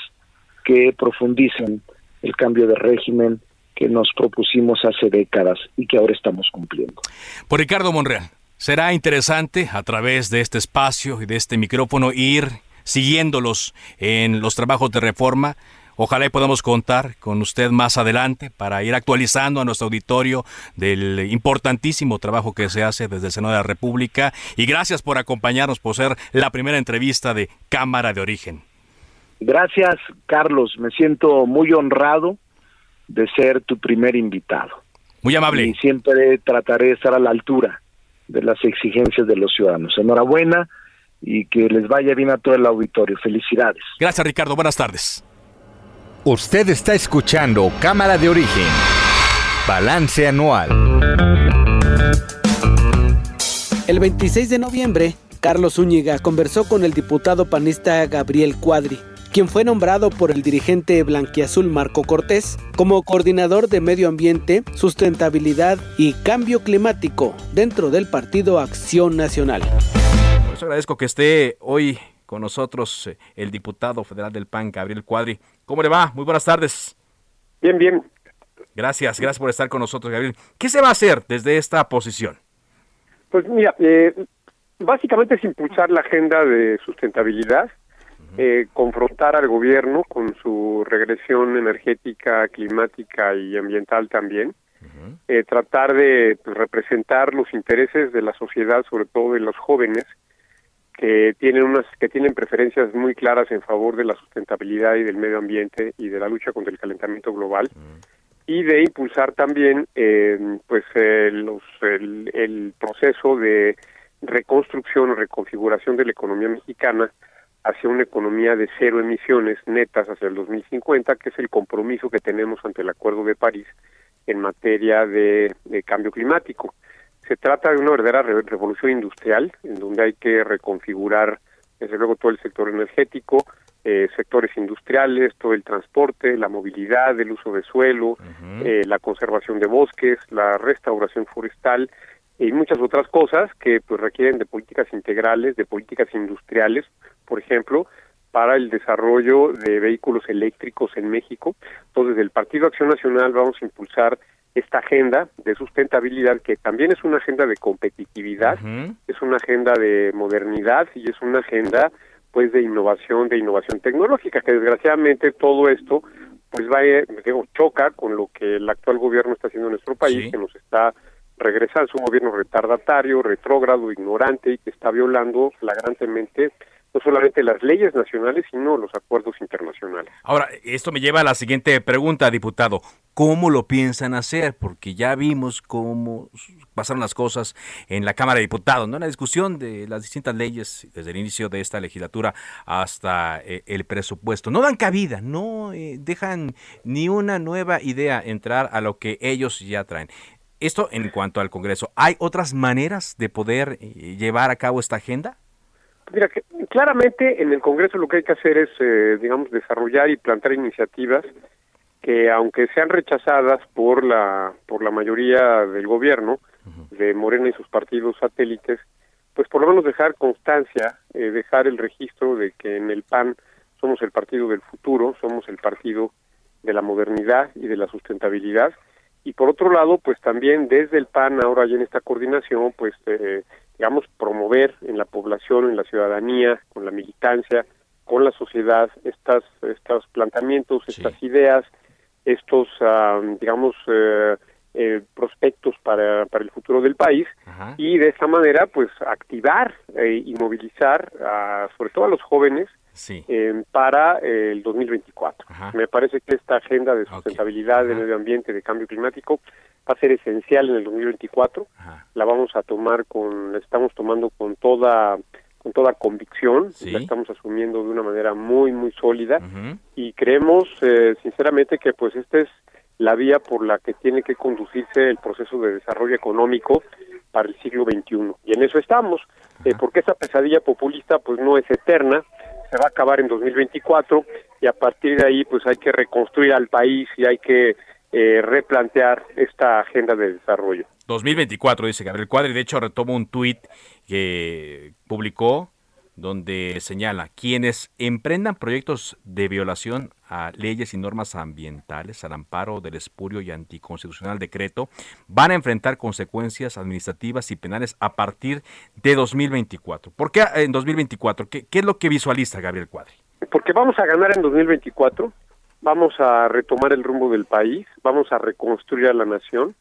S18: que profundicen el cambio de régimen que nos propusimos hace décadas y que ahora estamos cumpliendo.
S3: Por Ricardo Monreal, será interesante a través de este espacio y de este micrófono ir siguiéndolos en los trabajos de reforma. Ojalá y podamos contar con usted más adelante para ir actualizando a nuestro auditorio del importantísimo trabajo que se hace desde el Senado de la República. Y gracias por acompañarnos, por ser la primera entrevista de Cámara de Origen.
S18: Gracias, Carlos. Me siento muy honrado de ser tu primer invitado.
S3: Muy amable.
S18: Y siempre trataré de estar a la altura de las exigencias de los ciudadanos. Enhorabuena y que les vaya bien a todo el auditorio. Felicidades.
S3: Gracias, Ricardo. Buenas tardes.
S2: Usted está escuchando Cámara de Origen. Balance anual.
S13: El 26 de noviembre, Carlos Zúñiga conversó con el diputado panista Gabriel Cuadri, quien fue nombrado por el dirigente blanquiazul Marco Cortés como coordinador de Medio Ambiente, Sustentabilidad y Cambio Climático dentro del Partido Acción Nacional.
S3: Por eso agradezco que esté hoy con nosotros eh, el diputado federal del PAN, Gabriel Cuadri. ¿Cómo le va? Muy buenas tardes.
S19: Bien, bien.
S3: Gracias, gracias por estar con nosotros, Gabriel. ¿Qué se va a hacer desde esta posición?
S19: Pues mira, eh, básicamente es impulsar la agenda de sustentabilidad, eh, confrontar al gobierno con su regresión energética, climática y ambiental también, eh, tratar de representar los intereses de la sociedad, sobre todo de los jóvenes, que tienen unas que tienen preferencias muy claras en favor de la sustentabilidad y del medio ambiente y de la lucha contra el calentamiento global y de impulsar también eh, pues los, el, proceso de reconstrucción o reconfiguración de la economía mexicana hacia una economía de cero emisiones netas hacia el 2050, que es el compromiso que tenemos ante el Acuerdo de París en materia de cambio climático. Se trata de una verdadera re- revolución industrial, en donde hay que reconfigurar, desde luego, todo el sector energético, eh, sectores industriales, todo el transporte, la movilidad, el uso de suelo, eh, la conservación de bosques, la restauración forestal y muchas otras cosas que pues requieren de políticas integrales, de políticas industriales, por ejemplo, para el desarrollo de vehículos eléctricos en México. Entonces, el Partido Acción Nacional vamos a impulsar esta agenda de sustentabilidad que también es una agenda de competitividad, es una agenda de modernidad y es una agenda pues de innovación, de innovación tecnológica, que desgraciadamente todo esto pues va eh, digo, choca con lo que el actual gobierno está haciendo en nuestro país, que nos está regresando, es un gobierno retardatario, retrógrado, ignorante y que está violando flagrantemente no solamente las leyes nacionales, sino los acuerdos internacionales.
S3: Ahora, esto me lleva a la siguiente pregunta, diputado. ¿Cómo lo piensan hacer? Porque ya vimos cómo pasaron las cosas en la Cámara de Diputados, ¿no? En la discusión de las distintas leyes desde el inicio de esta legislatura hasta eh, el presupuesto. No dan cabida, no eh, dejan ni una nueva idea entrar a lo que ellos ya traen. Esto en cuanto al Congreso. ¿Hay otras maneras de poder eh, llevar a cabo esta agenda?
S19: Mira, que claramente en el Congreso lo que hay que hacer es, eh, digamos, desarrollar y plantar iniciativas que, aunque sean rechazadas por la por la mayoría del gobierno, de Morena y sus partidos satélites, pues por lo menos dejar constancia, eh, dejar el registro de que en el PAN somos el partido del futuro, somos el partido de la modernidad y de la sustentabilidad, y por otro lado, pues también desde el PAN, ahora ya en esta coordinación, pues eh, digamos, promover en la población, en la ciudadanía, con la militancia, con la sociedad, estas, estos planteamientos, estas ideas, estos, ah, digamos, eh, eh, prospectos para, para el futuro del país. Y de esta manera pues activar eh, y movilizar a, sobre todo a los jóvenes eh, para el 2024. Me parece que esta agenda de sustentabilidad, de medio ambiente, de cambio climático va a ser esencial en el 2024. La vamos a tomar con, la estamos tomando con toda con toda convicción, la estamos asumiendo de una manera muy muy sólida. Y creemos eh, sinceramente que pues este es la vía por la que tiene que conducirse el proceso de desarrollo económico para el siglo XXI. Y en eso estamos, eh, porque esa pesadilla populista pues no es eterna, se va a acabar en 2024 y a partir de ahí pues hay que reconstruir al país y hay que eh, replantear esta agenda de desarrollo.
S3: 2024, dice Gabriel Cuadri, de hecho retomo un tuit que publicó donde señala, quienes emprendan proyectos de violación a leyes y normas ambientales al amparo del espurio y anticonstitucional decreto van a enfrentar consecuencias administrativas y penales a partir de 2024. ¿Por qué en 2024? ¿Qué, es lo que visualiza Gabriel Cuadri?
S19: Porque vamos a ganar en 2024, vamos a retomar el rumbo del país, vamos a reconstruir a la nación,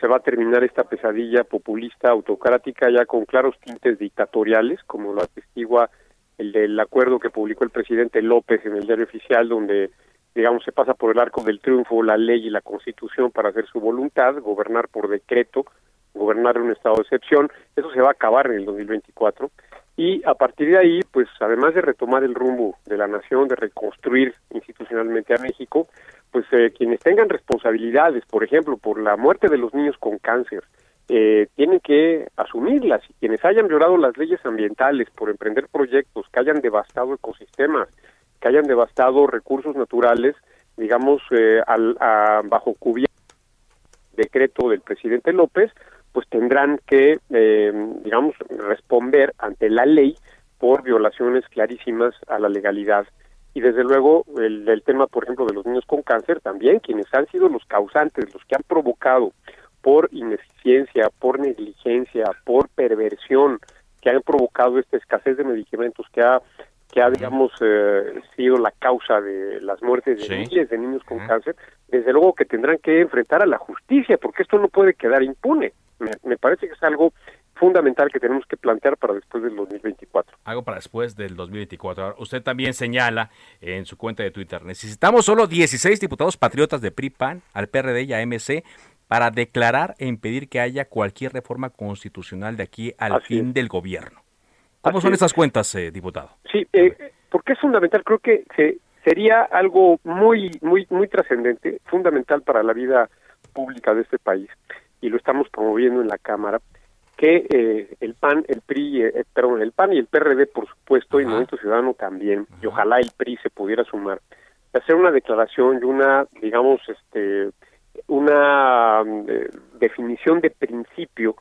S19: se va a terminar esta pesadilla populista autocrática ya con claros tintes dictatoriales, como lo atestigua el del acuerdo que publicó el presidente López en el diario oficial, donde, digamos, se pasa por el arco del triunfo la ley y la constitución para hacer su voluntad, gobernar por decreto, gobernar en un estado de excepción. Eso se va a acabar en el 2024. Y a partir de ahí, pues además de retomar el rumbo de la nación, de reconstruir institucionalmente a México, pues eh, quienes tengan responsabilidades, por ejemplo, por la muerte de los niños con cáncer, eh, tienen que asumirlas. Y quienes hayan violado las leyes ambientales por emprender proyectos que hayan devastado ecosistemas, que hayan devastado recursos naturales, digamos, eh, al, bajo cubierta decreto del presidente López, pues tendrán que, eh, digamos, responder ante la ley por violaciones clarísimas a la legalidad. Y desde luego el, el, tema, por ejemplo, de los niños con cáncer, también quienes han sido los causantes, los que han provocado por ineficiencia, por negligencia, por perversión, que han provocado esta escasez de medicamentos que ha que ha digamos eh, sido la causa de las muertes de miles de niños con cáncer, desde luego que tendrán que enfrentar a la justicia, porque esto no puede quedar impune. Me, me parece que es algo fundamental que tenemos que plantear para después del 2024.
S3: Algo para después del 2024. usted también señala en su cuenta de Twitter, necesitamos solo 16 diputados patriotas de PRI-PAN al PRD y a MC para declarar e impedir que haya cualquier reforma constitucional de aquí al fin del gobierno. ¿Cómo son esas cuentas, eh, diputado?
S19: Sí, eh, porque es fundamental. Creo que sería algo muy, muy, muy trascendente, fundamental para la vida pública de este país, y lo estamos promoviendo en la Cámara que eh, el PAN, el PRI, eh, perdón, el PAN y el PRD, por supuesto, y el Movimiento Ciudadano también, y ojalá el PRI se pudiera sumar, hacer una declaración y una, digamos, este, una eh, definición de principio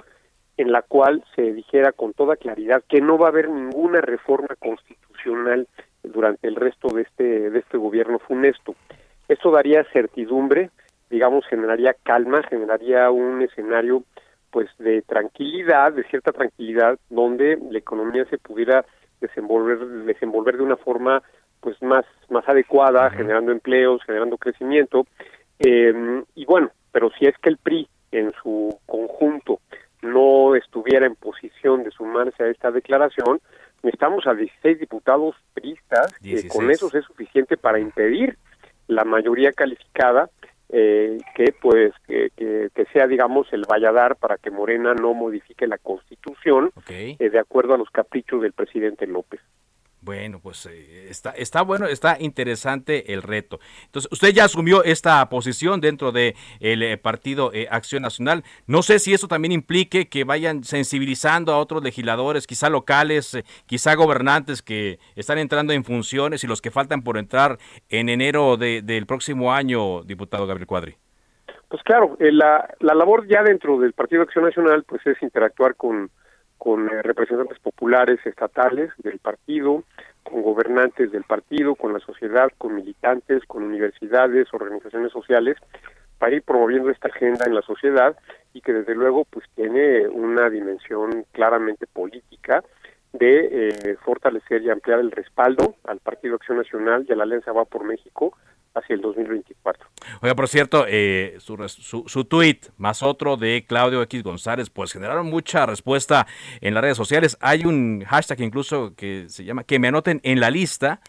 S19: en la cual se dijera con toda claridad que no va a haber ninguna reforma constitucional durante el resto de este de este gobierno funesto. Eso daría certidumbre, digamos, generaría calma, generaría un escenario pues de tranquilidad, de cierta tranquilidad, donde la economía se pudiera desenvolver, desenvolver de una forma pues más, más adecuada, generando empleos, generando crecimiento. Eh, y bueno, pero si es que el PRI en su conjunto no estuviera en posición de sumarse a esta declaración, necesitamos a 16 diputados priistas, que con eso es suficiente para impedir la mayoría calificada eh, que pues que, que, sea digamos el valladar para que Morena no modifique la constitución eh, de acuerdo a los caprichos del presidente López.
S3: Bueno, pues eh, está, está bueno, está interesante el reto. Entonces, usted ya asumió esta posición dentro del de eh, Partido eh, Acción Nacional. No sé si eso también implique que vayan sensibilizando a otros legisladores, quizá locales, quizá gobernantes que están entrando en funciones y los que faltan por entrar en enero del próximo año, diputado Gabriel Cuadri.
S19: Pues claro, la, la labor ya dentro del Partido Acción Nacional pues es interactuar con con eh, representantes populares estatales del partido, con gobernantes del partido, con la sociedad, con militantes, con universidades, organizaciones sociales, para ir promoviendo esta agenda en la sociedad y que desde luego pues tiene una dimensión claramente política de eh, fortalecer y ampliar el respaldo al Partido Acción Nacional y a la Alianza Va por México hacia el 2024.
S3: Oiga, por cierto, eh, su, su, su tweet más otro de Claudio X González, pues generaron mucha respuesta en las redes sociales. Hay un hashtag incluso que se llama que me anoten en la lista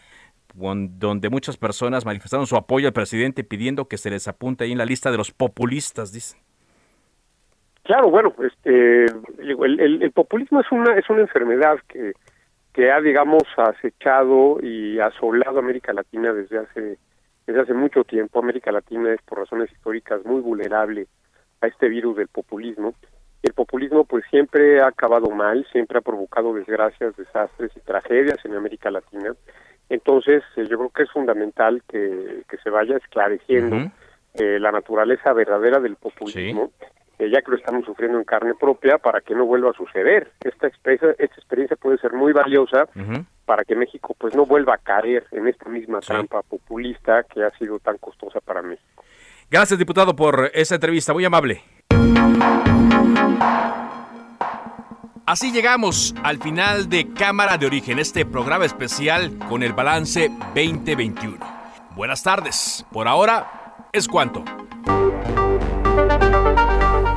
S3: donde muchas personas manifestaron su apoyo al presidente pidiendo que se les apunte ahí en la lista de los populistas, dicen.
S19: Claro, bueno, este, el, el, populismo es una es una enfermedad que que ha digamos acechado y asolado a América Latina desde hace desde hace mucho tiempo. América Latina es por razones históricas muy vulnerable a este virus del populismo. El populismo pues siempre ha acabado mal, siempre ha provocado desgracias, desastres y tragedias en América Latina. Entonces eh, yo creo que es fundamental que, que se vaya esclareciendo eh, la naturaleza verdadera del populismo. Eh, ya que lo estamos sufriendo en carne propia, para que no vuelva a suceder. Esta experiencia, esta experiencia puede ser muy valiosa para que México pues no vuelva a caer en esta misma trampa populista que ha sido tan costosa para México.
S3: Gracias, diputado, por esta entrevista, muy amable. Así llegamos al final de Cámara de Origen, este programa especial con el balance 2021. Buenas tardes. Por ahora es cuanto